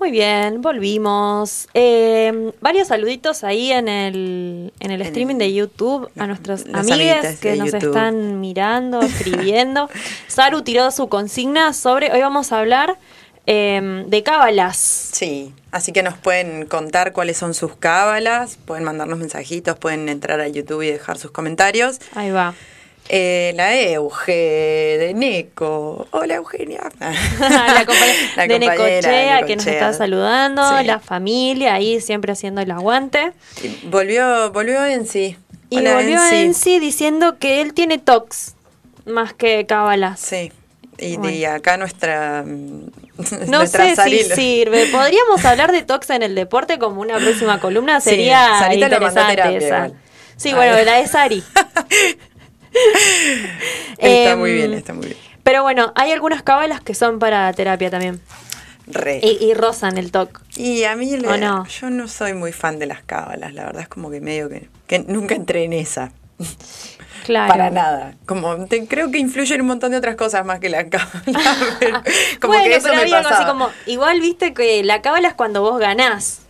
Muy bien, volvimos. Eh, varios saluditos ahí en el, en el streaming de YouTube a nuestros amigos que nos YouTube. están mirando, escribiendo. Saru tiró su consigna sobre, hoy vamos a hablar eh, de cábalas. Sí, así que nos pueden contar cuáles son sus cábalas, pueden mandarnos mensajitos, pueden entrar a YouTube y dejar sus comentarios. Ahí va. Eh, la Euge de Neco. Hola Eugenia. la compañera La de Necochea que nos está saludando, Sí. la familia ahí siempre haciendo el aguante. Y Volvió, volvió en sí. Y Hola, volvió Enzi. en sí diciendo que él tiene tox más que cábalas. Sí. Y, Bueno. y acá nuestra. No nuestra sé si sirve. Podríamos hablar de tox en el deporte como una próxima columna. Sí, Sería a interesante esa. igual. Sí, bueno, la de Sari. Está Em, muy bien, está muy bien. Pero bueno, hay algunas cábalas que son para terapia también. Re. Y, y rozan el toc. Y a mí le- yo no soy muy fan de las cábalas, la verdad es como que medio que, que nunca entré en esa. Claro. Para nada. Como te- creo que influyen un montón de otras cosas más que la cábala. pero como bueno, que eso pero me así como, igual viste que la cábala es cuando vos ganás.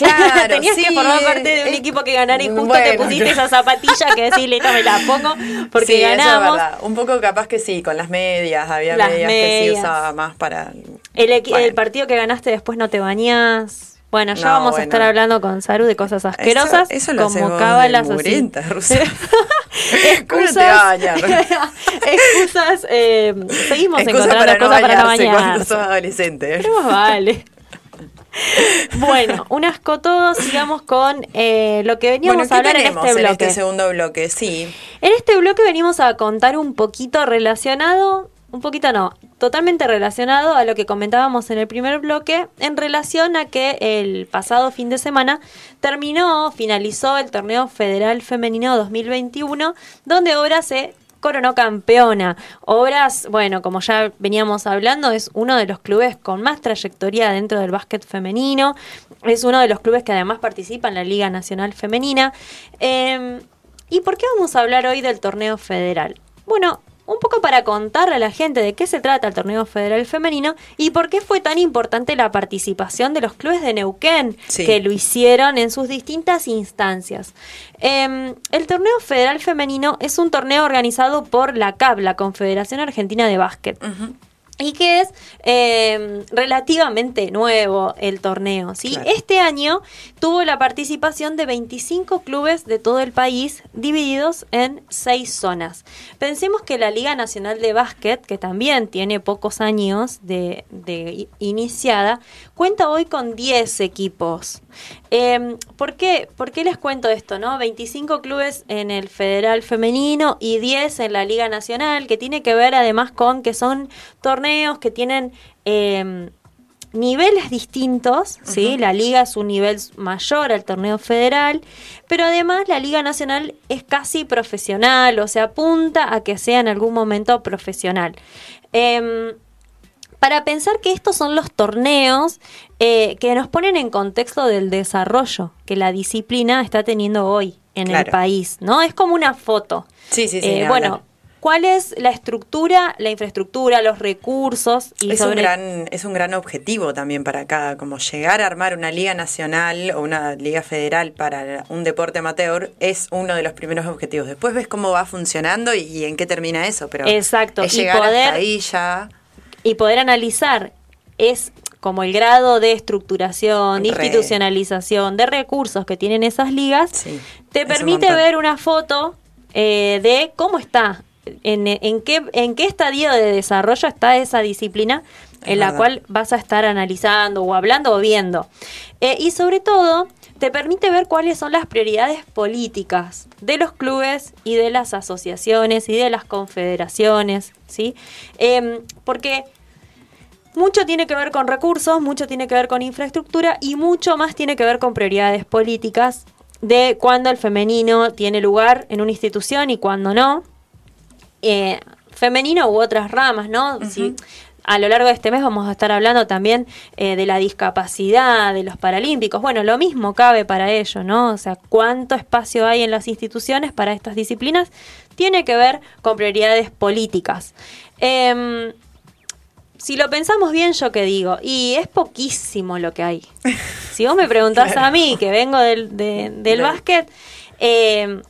Claro, Tenías que formar parte de un equipo que ganara y justo te pusiste esa zapatilla que decís, listo, me la pongo porque Sí, eso es ganamos. verdad. Un poco capaz que sí, con las medias, había Las medias, que sí usaba más para... El, equi- Bueno. el partido que ganaste después no te bañás. Bueno, ya No, vamos a estar hablando con Saru de cosas asquerosas. eso lo haces como cábalas así. mugrienta, Rosa. ¿Cómo no excusas. excusas. eh, seguimos Excusa encontrando cosas para no bañarse cuando bañarse. sos adolescente. Pero vale. Bueno, un asco todo, sigamos con eh, lo que veníamos Bueno, a ¿qué hablar en este en bloque. este segundo bloque? Sí. En este bloque venimos a contar un poquito relacionado, un poquito no, totalmente relacionado a lo que comentábamos en el primer bloque, en relación a que el pasado fin de semana terminó, finalizó el torneo federal femenino 2021, donde Obras se coronó campeona. Obras, bueno, como ya veníamos hablando, es uno de los clubes con más trayectoria dentro del básquet femenino, es uno de los clubes que además participa en la Liga Nacional Femenina. Eh, ¿Y por qué vamos a hablar hoy del torneo federal? Bueno, un poco para contarle a la gente de qué se trata el torneo federal femenino y por qué fue tan importante la participación de los clubes de Neuquén Sí. que lo hicieron en sus distintas instancias. Eh, el torneo federal femenino es un torneo organizado por la CAB, la Confederación Argentina de Básquet. Y que es eh, relativamente nuevo el torneo. ¿sí? Claro. Este año tuvo la participación de 25 clubes de todo el país divididos en seis zonas. Pensemos que la Liga Nacional de Básquet, que también tiene pocos años de, iniciada, cuenta hoy con 10 equipos. Eh, ¿por, qué? ¿Por qué les cuento esto? no 25 clubes en el Federal Femenino y 10 en la Liga Nacional, que tiene que ver además con que son torneos que tienen eh, niveles distintos, ¿sí? La liga es un nivel mayor al torneo federal, pero además la Liga Nacional es casi profesional, o sea, apunta a que sea en algún momento profesional. Em, para pensar que estos son los torneos eh, que nos ponen en contexto del desarrollo que la disciplina está teniendo hoy en el país, ¿no? Es como una foto. Sí, sí, sí. Eh, bueno. ¿Cuál es la estructura, la infraestructura, los recursos? Y es, un gran, es un gran objetivo también para acá, como llegar a armar una liga nacional o una liga federal para un deporte amateur es uno de los primeros objetivos. Después ves cómo va funcionando y, y en qué termina eso, pero Exacto, es y llegar poder- hasta ahí ya. y poder analizar es como el grado de estructuración, de Re. institucionalización, de recursos que tienen esas ligas, Sí, te permite ver una foto eh, de cómo está, en, en qué, en qué estadio de desarrollo está esa disciplina en Es la verdad. cual vas a estar analizando o hablando o viendo. Eh, y sobre todo, te permite ver cuáles son las prioridades políticas de los clubes y de las asociaciones y de las confederaciones, ¿sí? Em, porque mucho tiene que ver con recursos, mucho tiene que ver con infraestructura y mucho más tiene que ver con prioridades políticas de cuándo el femenino tiene lugar en una institución y cuándo no. Eh, femenino u otras ramas, ¿no? Si a lo largo de este mes vamos a estar hablando también eh, de la discapacidad, de los paralímpicos. Bueno, lo mismo cabe para ello, ¿no? O sea, cuánto espacio hay en las instituciones para estas disciplinas tiene que ver con prioridades políticas. Em, si lo pensamos bien, yo qué digo, y es poquísimo lo que hay. Si vos me preguntás a mí, que vengo del, del básquet, eh,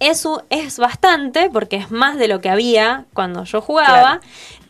es, es bastante, porque es más de lo que había cuando yo jugaba,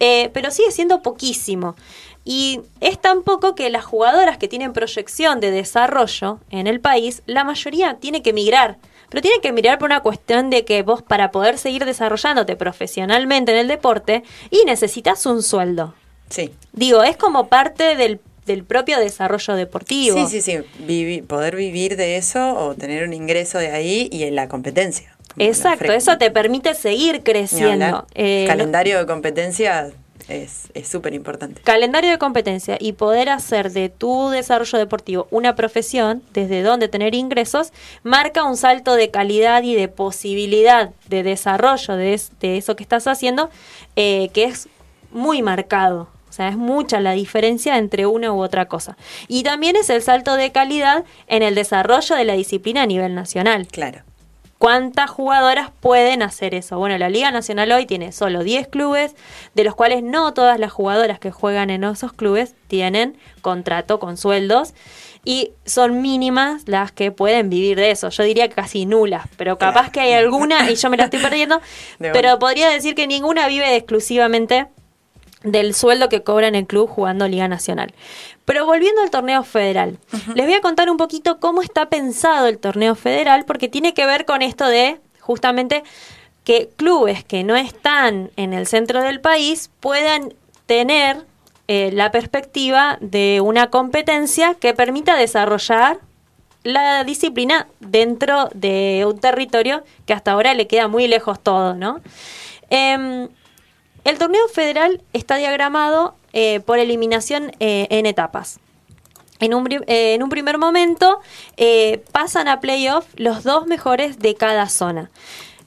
eh, pero sigue siendo poquísimo. Y es tan poco que las jugadoras que tienen proyección de desarrollo en el país, la mayoría tiene que migrar. Pero tiene que mirar por una cuestión de que vos para poder seguir desarrollándote profesionalmente en el deporte y necesitas un sueldo. Sí. Digo, es como parte del, propio desarrollo deportivo. Sí, sí, sí. poder vivir de eso o tener un ingreso de ahí y en la competencia. Exacto, eso te permite seguir creciendo. Eh, Calendario de competencia es súper importante. Calendario de competencia y poder hacer de tu desarrollo deportivo una profesión, desde donde tener ingresos, marca un salto de calidad y de posibilidad de desarrollo de, eso que estás haciendo, eh, que es muy marcado. O sea, es mucha la diferencia entre una u otra cosa. Y también es el salto de calidad en el desarrollo de la disciplina a nivel nacional. Claro. ¿Cuántas jugadoras pueden hacer eso? Bueno, la Liga Nacional hoy tiene solo 10 clubes, de los cuales no todas las jugadoras que juegan en esos clubes tienen contrato con sueldos y son mínimas las que pueden vivir de eso. Yo diría casi nulas, pero capaz que hay alguna y yo me la estoy perdiendo, pero podría decir que ninguna vive exclusivamente del sueldo que cobra en el club jugando Liga Nacional. Pero volviendo al torneo federal, les voy a contar un poquito cómo está pensado el torneo federal, porque tiene que ver con esto de justamente que clubes que no están en el centro del país puedan tener eh, la perspectiva de una competencia que permita desarrollar la disciplina dentro de un territorio que hasta ahora le queda muy lejos todo, ¿no? Em, el torneo federal está diagramado eh, por eliminación eh, en etapas. En un, eh, en un primer momento pasan a playoff los dos mejores de cada zona.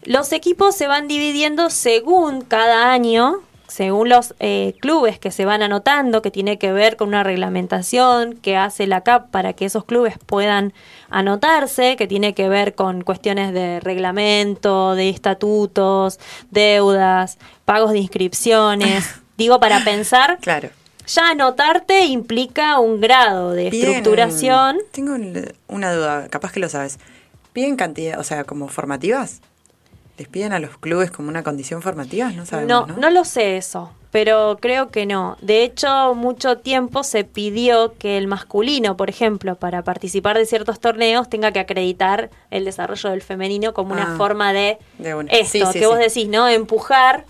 Los equipos se van dividiendo según cada año, según los eh, clubes que se van anotando, que tiene que ver con una reglamentación que hace la CAP para que esos clubes puedan anotarse, que tiene que ver con cuestiones de reglamento, de estatutos, deudas, pagos de inscripciones. Digo, para pensar. Claro. Ya anotarte implica un grado de estructuración. Tengo una duda, capaz que lo sabes. ¿Piden cantidad, o sea, como formativas? ¿Les piden a los clubes como una condición formativa? No sabemos, no, no, lo sé eso, pero creo que no. De hecho, mucho tiempo se pidió que el masculino, por ejemplo, para participar de ciertos torneos, tenga que acreditar el desarrollo del femenino como una ah, forma de, esto, que vos decís, ¿no? Empujar.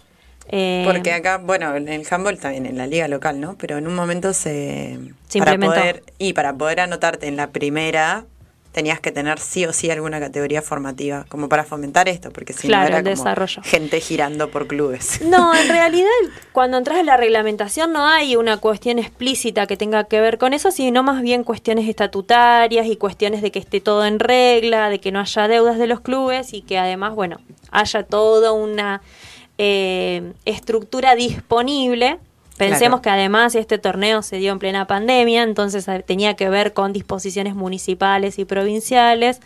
Eh, Porque acá, bueno, en el handball también, en la liga local, ¿no? Pero en un momento se... para poder, y para poder anotarte en la primera tenías que tener sí o sí alguna categoría formativa, como para fomentar esto, porque si no era como gente girando por clubes. No, en realidad cuando entras en la reglamentación no hay una cuestión explícita que tenga que ver con eso, sino más bien cuestiones estatutarias y cuestiones de que esté todo en regla, de que no haya deudas de los clubes y que además, bueno, haya toda una eh, estructura disponible Pensemos que además este torneo se dio en plena pandemia, entonces eh, tenía que ver con disposiciones municipales y provinciales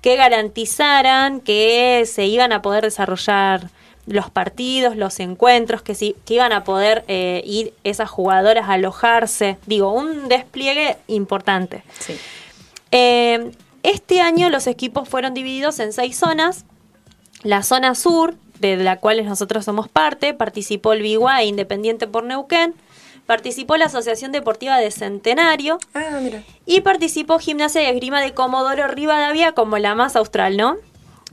que garantizaran que se iban a poder desarrollar los partidos, los encuentros, que, sí, que iban a poder eh, ir esas jugadoras a alojarse. Digo, un despliegue importante. Eh, este año los equipos fueron divididos en seis zonas. La zona sur, de la cual nosotros somos parte, participó el Biguá Independiente por Neuquén, participó la Asociación Deportiva de Centenario ah, y participó Gimnasia y Esgrima de Comodoro Rivadavia como la más austral, ¿no?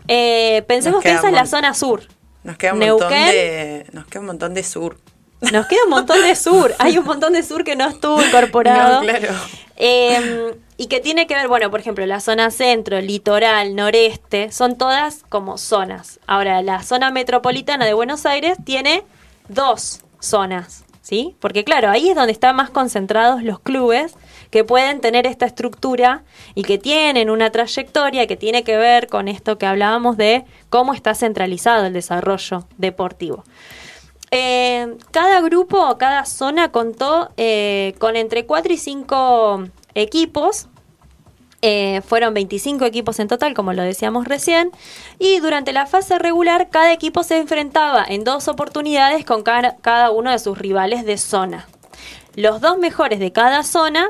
Eh, pensemos que esa es la zona sur. Nos queda un montón de, nos queda un montón de sur. Nos queda un montón de sur. Hay un montón de sur que no estuvo incorporado. claro. Em, y que tiene que ver, bueno, por ejemplo, la zona centro, litoral, noreste, son todas como zonas. Ahora, la zona metropolitana de Buenos Aires tiene dos zonas, ¿sí? Porque claro, ahí es donde están más concentrados los clubes que pueden tener esta estructura y que tienen una trayectoria que tiene que ver con esto que hablábamos de cómo está centralizado el desarrollo deportivo. Eh, cada grupo, cada zona contó eh, con entre 4 y 5 equipos Eh, fueron 25 equipos en total, como lo decíamos recién, y durante la fase regular cada equipo se enfrentaba en dos oportunidades con cada uno de sus rivales de zona. Los dos mejores de cada zona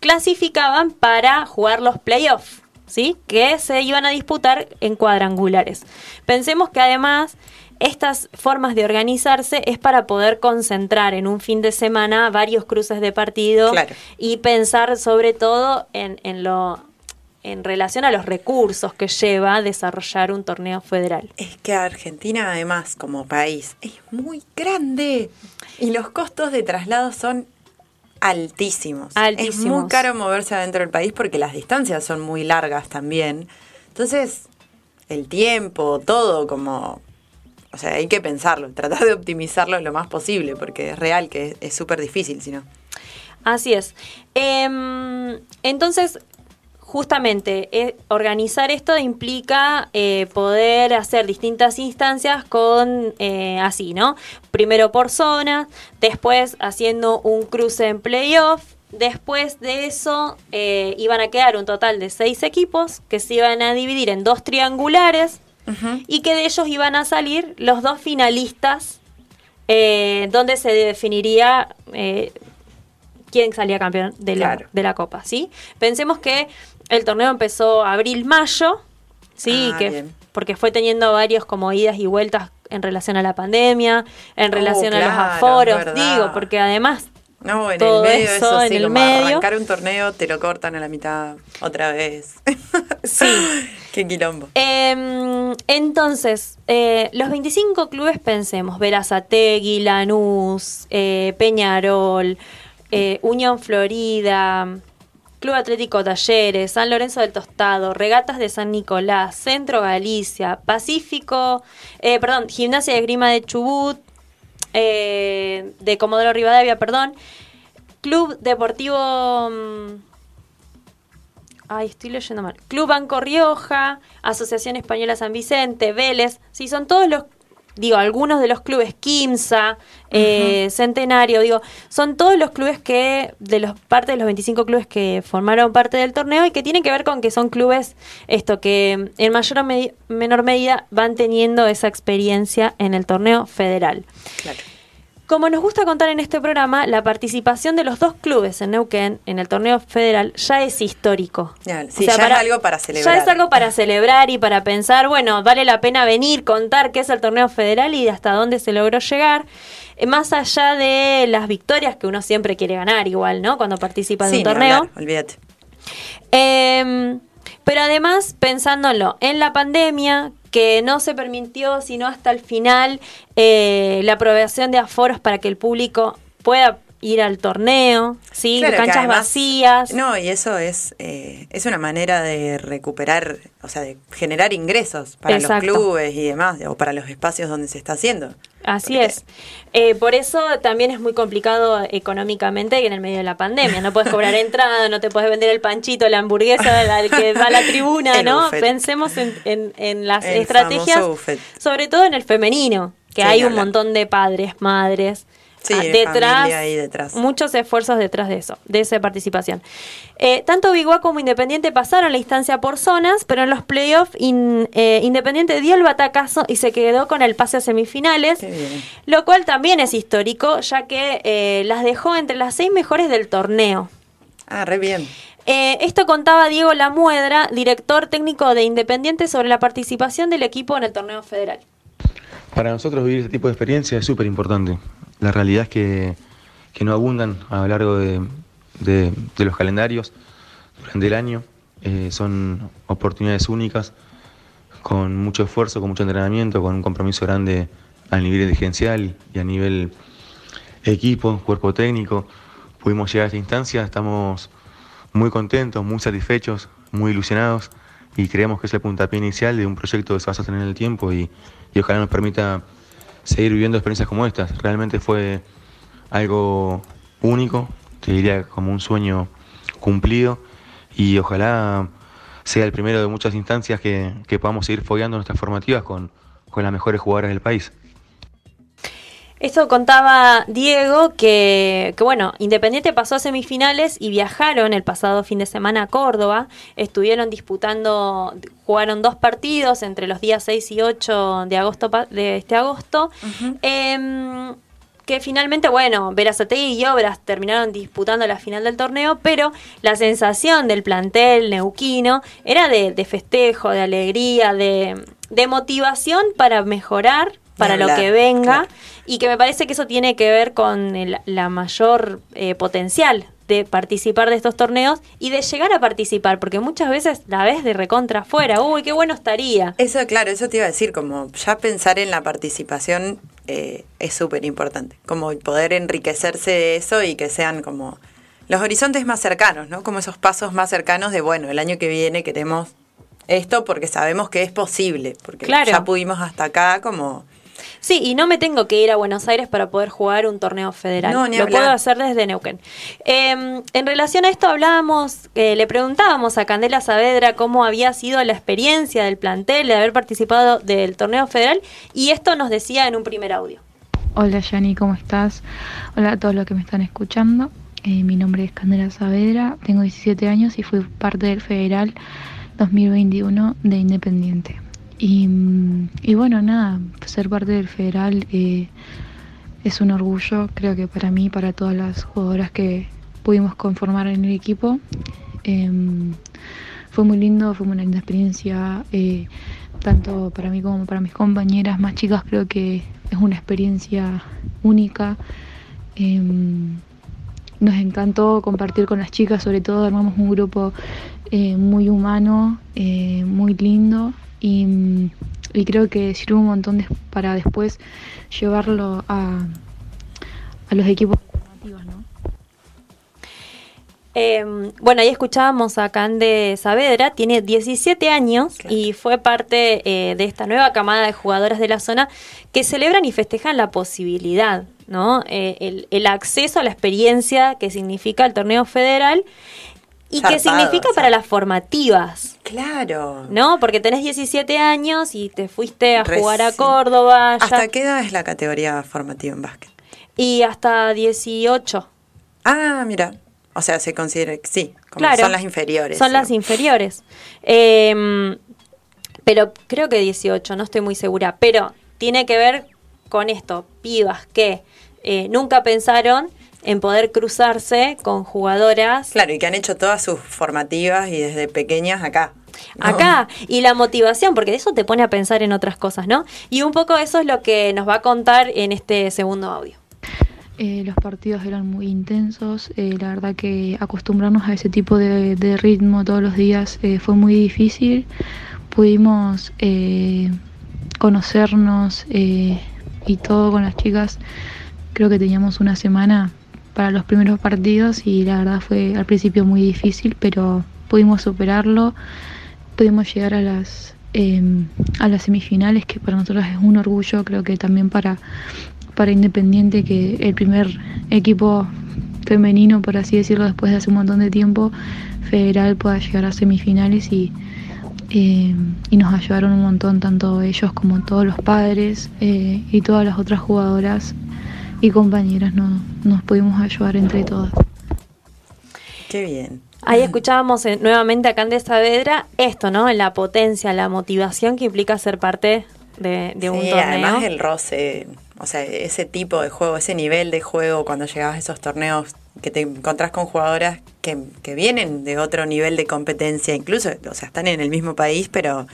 clasificaban para jugar los playoffs. ¿Sí? que se iban a disputar en cuadrangulares. Pensemos que además estas formas de organizarse es para poder concentrar en un fin de semana varios cruces de partido y pensar sobre todo en, en lo en relación a los recursos que lleva desarrollar un torneo federal. Es que Argentina además como país es muy grande y los costos de traslado son altísimos. altísimos. Es muy caro moverse adentro del país porque las distancias son muy largas también. Entonces, el tiempo, todo como o sea, hay que pensarlo, tratar de optimizarlo lo más posible, porque es real que es súper difícil, si no. Así es. Em, entonces, justamente, eh, organizar esto implica eh, poder hacer distintas instancias con eh, así, ¿no? Primero por zona, después haciendo un cruce en playoff. Después de eso iban a quedar un total de seis equipos que se iban a dividir en dos triangulares y que de ellos iban a salir los dos finalistas eh, donde se definiría eh, quién salía campeón de la, de la Copa, ¿sí? Pensemos que el torneo empezó abril-mayo, ¿sí? Ah, que, porque fue teniendo varios como idas y vueltas en relación a la pandemia, en relación a los aforos, digo, porque además no, en el medio eso, sí, en el medio. arrancar un torneo te lo cortan a la mitad otra vez. Sí. Qué quilombo. Em, entonces, eh, los 25 clubes pensemos, Verazategui, Lanús, eh, Peñarol, eh, Unión Florida, Club Atlético Talleres, San Lorenzo del Tostado, Regatas de San Nicolás, Centro Galicia, Pacífico, perdón, Gimnasia de Grima de Chubut, eh, de Comodoro Rivadavia, perdón. Club Deportivo... Mm, ay, estoy leyendo mal. Club Banco Rioja, Asociación Española San Vicente, Vélez. Sí, son todos los digo, algunos de los clubes, Kimsa, eh, Centenario, digo, son todos los clubes que, de los parte de los 25 clubes que formaron parte del torneo y que tienen que ver con que son clubes, esto, que en mayor o menor medida van teniendo esa experiencia en el torneo federal. Claro. Como nos gusta contar en este programa, la participación de los dos clubes en Neuquén en el torneo federal ya es histórico. Ya, sí, ya es algo para celebrar. Ya es algo para celebrar y para pensar, bueno, vale la pena venir, contar qué es el torneo federal y hasta dónde se logró llegar. Eh, más allá de las victorias que uno siempre quiere ganar, igual, ¿no? Cuando participa en un torneo. olvídate. Eh, pero además, pensándolo, en la pandemia, que no se permitió sino hasta el final eh, la aprobación de aforos para que el público pueda ir al torneo, ¿sí? canchas vacías. No, y eso es, eh, es una manera de recuperar, o sea, de generar ingresos para los clubes y demás, o para los espacios donde se está haciendo. Así es. Eh, por eso también es muy complicado económicamente en el medio de la pandemia. No puedes cobrar entrada, no te puedes vender el panchito, la hamburguesa la que va a la tribuna, ¿no? Pensemos en, en, las estrategias, sobre todo en el femenino, que hay un montón de padres, madres Sí, detrás, detrás, muchos esfuerzos detrás de eso, de esa participación. Eh, tanto Biguá como Independiente pasaron la instancia por zonas, pero en los playoffs eh, Independiente dio el batacazo y se quedó con el pase a semifinales, lo cual también es histórico, ya que eh, las dejó entre las seis mejores del torneo. Ah, re bien. esto contaba Diego Lamuedra, director técnico de Independiente, sobre la participación del equipo en el torneo federal. Para nosotros vivir este tipo de experiencia es súper importante. La realidad es que, no abundan a lo largo de, los calendarios durante el año. Eh, son oportunidades únicas, con mucho esfuerzo, con mucho entrenamiento, con un compromiso grande a nivel dirigencial y a nivel equipo, cuerpo técnico. Pudimos llegar a esta instancia, estamos muy contentos, muy satisfechos, muy ilusionados y creemos que es el puntapié inicial de un proyecto que se va a sostener en el tiempo y, y ojalá nos permita seguir viviendo experiencias como estas. Realmente fue algo único, te diría como un sueño cumplido y ojalá sea el primero de muchas instancias que, podamos seguir fogueando nuestras formativas con, con las mejores jugadoras del país. Esto contaba Diego que, que, bueno, Independiente pasó a semifinales y viajaron el pasado fin de semana a Córdoba. Estuvieron disputando, jugaron dos partidos entre los días 6 y 8 de agosto de este agosto. eh, que finalmente, bueno, Verazategui y Obras terminaron disputando la final del torneo, pero la sensación del plantel neuquino era de, de festejo, de alegría, de, de motivación para mejorar para lo que venga claro. Y que me parece que eso tiene que ver con el, la mayor eh, potencial de participar de estos torneos y de llegar a participar, porque muchas veces la ves de recontra afuera, uy, qué bueno estaría. Eso, claro, eso te iba a decir, como ya pensar en la participación eh, es súper importante, como poder enriquecerse de eso y que sean como los horizontes más cercanos, ¿no? Como esos pasos más cercanos de, bueno, el año que viene queremos esto porque sabemos que es posible, porque claro. ya pudimos hasta acá como Sí, y no me tengo que ir a Buenos Aires para poder jugar un torneo federal. No, Lo puedo hacer desde Neuquén. Eh, en relación a esto hablábamos, eh, le preguntábamos a Candela Saavedra cómo había sido la experiencia del plantel de haber participado del torneo federal y esto nos decía en un primer audio. Hola Yani, ¿cómo estás? Hola a todos los que me están escuchando. Eh, mi nombre es Candela Saavedra, tengo 17 años y fui parte del Federal 2021 de Independiente. Y, bueno, nada, ser parte del federal eh, es un orgullo, creo que para mí, para todas las jugadoras que pudimos conformar en el equipo. Eh, fue muy lindo, fue una linda experiencia, eh, tanto para mí como para mis compañeras más chicas, creo que es una experiencia única. nos encantó compartir con las chicas, sobre todo armamos un grupo muy humano, muy lindo y, y, creo que sirve un montón de, para después llevarlo a, a los equipos formativos, ¿no? Eh, bueno, ahí escuchábamos a Cande Saavedra, tiene 17 años claro. y fue parte eh, de esta nueva camada de jugadoras de la zona que celebran y festejan la posibilidad, ¿no? Eh, el, el, acceso a la experiencia que significa el torneo federal y Zarpado, que significa para las formativas. Claro. ¿No? Porque tenés 17 años y te fuiste a jugar a Córdoba. ¿Hasta qué edad es la categoría formativa en básquet? Y hasta 18. Ah, mira. O sea, se considera, sí, como claro, son las inferiores. Son ¿no? las inferiores. Eh, pero creo que 18, no estoy muy segura. Pero tiene que ver con esto, pibas que eh, nunca pensaron en poder cruzarse con jugadoras. Claro, y que han hecho todas sus formativas y desde pequeñas acá. ¿no? Acá, y la motivación, porque eso te pone a pensar en otras cosas, ¿no? Y un poco eso es lo que nos va a contar en este segundo audio. Eh, los partidos eran muy intensos, eh, la verdad que acostumbrarnos a ese tipo de, de ritmo todos los días eh, fue muy difícil. Pudimos eh, conocernos eh, y todo con las chicas. Creo que teníamos una semana para los primeros partidos y la verdad fue al principio muy difícil, pero pudimos superarlo, pudimos llegar a las eh, a las semifinales, que para nosotros es un orgullo, creo que también para, para Independiente, que el primer equipo femenino, por así decirlo, después de hace un montón de tiempo, federal pueda llegar a semifinales y, eh, y nos ayudaron un montón, tanto ellos como todos los padres eh, y todas las otras jugadoras y compañeras no, nos pudimos ayudar entre todas. Qué bien. Ahí escuchábamos eh, nuevamente a Candes Saavedra esto, ¿no? La potencia, la motivación que implica ser parte de, de un torneo. además el roce, o sea, ese tipo de juego, ese nivel de juego cuando llegabas a esos torneos que te encontrás con jugadoras que, que vienen de otro nivel de competencia, incluso, o sea, están en el mismo país, pero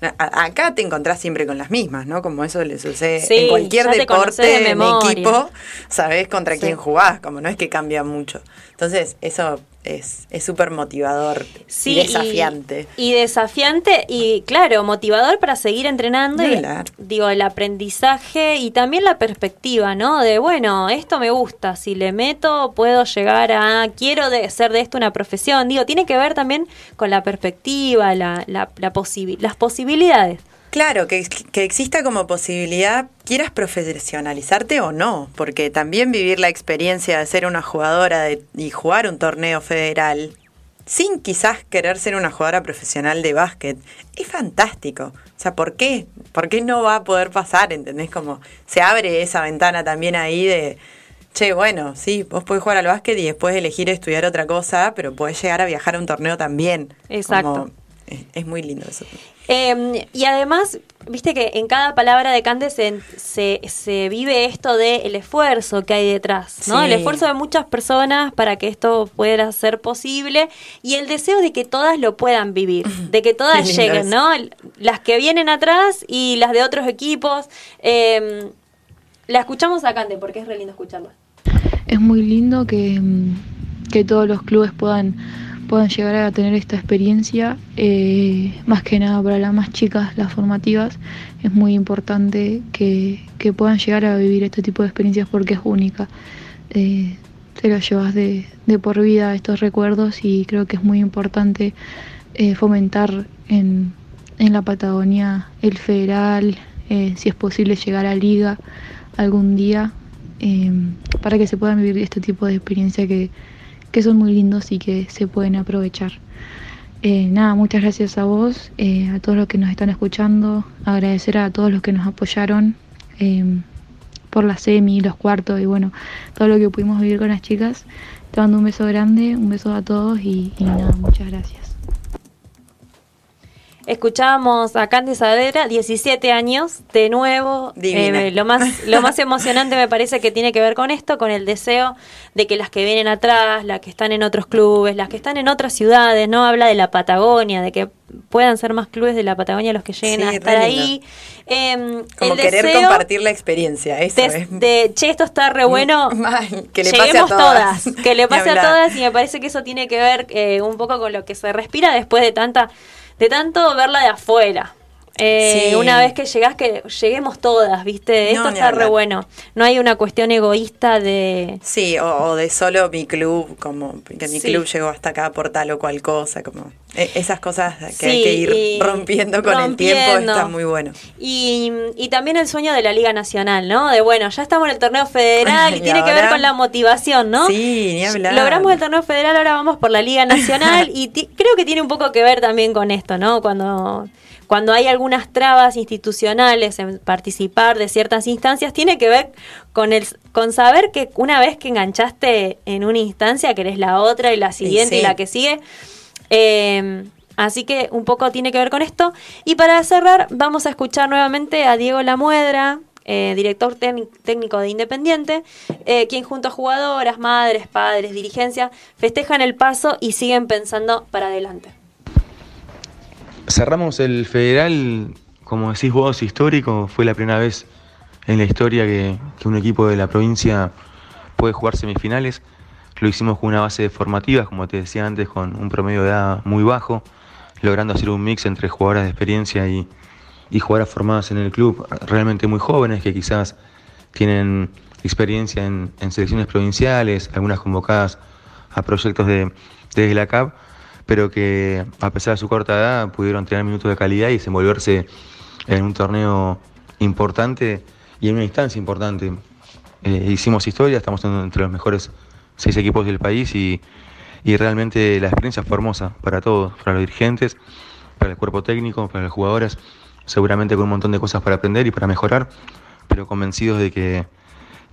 acá te encontrás siempre con las mismas, ¿no? Como eso le sucede Sí, en cualquier deporte, de en equipo, sabés contra Sí. quién jugás, como no es que cambia mucho. Entonces, eso es es súper motivador Sí, y desafiante. Y, y desafiante y, claro, motivador para seguir entrenando. Y, digo, el aprendizaje y también la perspectiva, ¿no? De, bueno, esto me gusta, si le meto puedo llegar a, quiero de, ser de esto una profesión. Digo, tiene que ver también con la perspectiva, la, la, la posibi- las posibilidades. Claro, que, que exista como posibilidad, quieras profesionalizarte o no, porque también vivir la experiencia de ser una jugadora de, y jugar un torneo federal sin quizás querer ser una jugadora profesional de básquet, es fantástico. O sea, ¿por qué? ¿Por qué no va a poder pasar? ¿Entendés? Como se abre esa ventana también ahí de, che, bueno, sí, vos podés jugar al básquet y después elegir estudiar otra cosa, pero podés llegar a viajar a un torneo también. Exacto. Es, muy lindo eso. Em, y además, viste que en cada palabra de Cande se, se, vive esto del el esfuerzo que hay detrás, ¿no? El esfuerzo de muchas personas para que esto pueda ser posible y el deseo de que todas lo puedan vivir, de que todas lleguen, ¿no? Las que vienen atrás y las de otros equipos. Eh, la escuchamos a Cande porque es re lindo escucharla. Es muy lindo que, que todos los clubes puedan puedan llegar a tener esta experiencia, eh, más que nada para las más chicas, las formativas, es muy importante que, puedan llegar a vivir este tipo de experiencias porque es única. Eh, te lo llevas de, por vida estos recuerdos y creo que es muy importante eh, fomentar en, en, la Patagonia el federal, si es posible llegar a liga algún día, para que se puedan vivir este tipo de experiencia que que son muy lindos y que se pueden aprovechar. Eh, nada, muchas gracias a vos, eh, a todos los que nos están escuchando, agradecer a todos los que nos apoyaron eh, por la semi, los cuartos y bueno, todo lo que pudimos vivir con las chicas. Te mando un beso grande, un beso a todos y, y nada, muchas gracias. Escuchábamos a Candy Saavedra, 17 años, de nuevo. Eh, lo, más, lo más emocionante me parece que tiene que ver con esto, con el deseo de que las que vienen atrás, las que están en otros clubes, las que están en otras ciudades, ¿no? Habla de la Patagonia, de que puedan ser más clubes de la Patagonia los que lleguen a estar ahí. Em, Como querer compartir la experiencia, eso de, che, esto está re bueno, que le pase a todas. que le pase a todas y me parece que eso tiene que ver eh, un poco con lo que se respira después de tanta de tanto verla de afuera. Eh, una vez que llegás, que lleguemos todas, ¿viste? Esto está re bueno. No hay una cuestión egoísta de... Sí, o, de solo mi club, como que mi club llegó hasta acá por tal o cual cosa, como e, esas cosas que hay que ir rompiendo con el tiempo, está muy bueno. Y, y, también el sueño de la Liga Nacional, ¿no? De bueno, ya estamos en el torneo federal y, tiene que ver con la motivación, ¿no? Sí, ni hablar. Logramos el torneo federal, ahora vamos por la Liga Nacional y creo que tiene un poco que ver también con esto, ¿no? Cuando cuando hay algunas trabas institucionales en participar de ciertas instancias, tiene que ver con el con saber que una vez que enganchaste en una instancia, que eres la otra y la siguiente y la que sigue. Em, así que un poco tiene que ver con esto. Y para cerrar, vamos a escuchar nuevamente a Diego Lamuedra, eh, director técnico de Independiente, eh, quien junto a jugadoras, madres, padres, dirigencia, festejan el paso y siguen pensando para adelante. Cerramos el federal, como decís vos, histórico. Fue la primera vez en la historia que, un equipo de la provincia puede jugar semifinales. Lo hicimos con una base de formativas, como te decía antes, con un promedio de edad muy bajo, logrando hacer un mix entre jugadoras de experiencia y, y jugadoras formadas en el club, realmente muy jóvenes, que quizás tienen experiencia en, selecciones provinciales, algunas convocadas a proyectos de, desde la CAP pero que a pesar de su corta edad pudieron tener minutos de calidad y desenvolverse en un torneo importante y en una instancia importante. Eh, hicimos historia, estamos entre los mejores seis equipos del país y, realmente la experiencia fue hermosa para todos, para los dirigentes, para el cuerpo técnico, para los jugadores, seguramente con un montón de cosas para aprender y para mejorar, pero convencidos de que,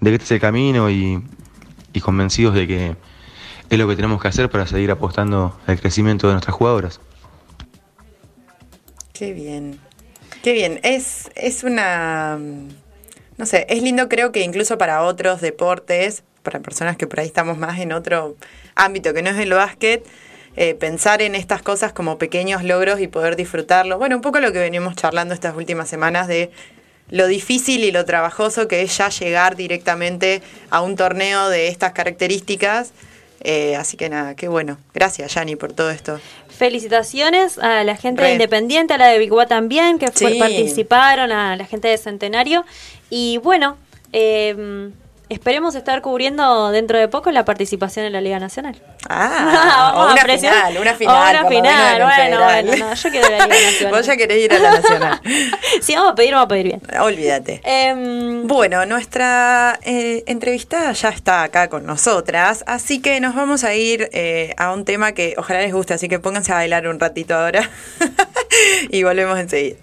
de que este es el camino y convencidos de que es lo que tenemos que hacer para seguir apostando al crecimiento de nuestras jugadoras. Qué bien, qué bien. Es, es una, no sé, es lindo creo que incluso para otros deportes, para personas que por ahí estamos más en otro ámbito que no es el básquet, eh, pensar en estas cosas como pequeños logros y poder disfrutarlos. Bueno, un poco lo que venimos charlando estas últimas semanas de lo difícil y lo trabajoso que es ya llegar directamente a un torneo de estas características eh, así que nada, qué bueno. Gracias, Yani, por todo esto. Felicitaciones a la gente de Independiente, a la de Biguá también, que participaron, a la gente de Centenario. Y bueno, em, esperemos estar cubriendo dentro de poco la participación en la Liga Nacional. Ah, Vamos o a una final, una O final. una final, bueno, bueno, no, yo quiero la Liga Nacional. Vos ya querés ir a la Nacional. Si vamos a pedir, vamos a pedir bien. Olvídate. Em, Bueno, nuestra eh, entrevistada ya está acá con nosotras, así que nos vamos a ir eh, a un tema que ojalá les guste, así que pónganse a bailar un ratito ahora y volvemos enseguida.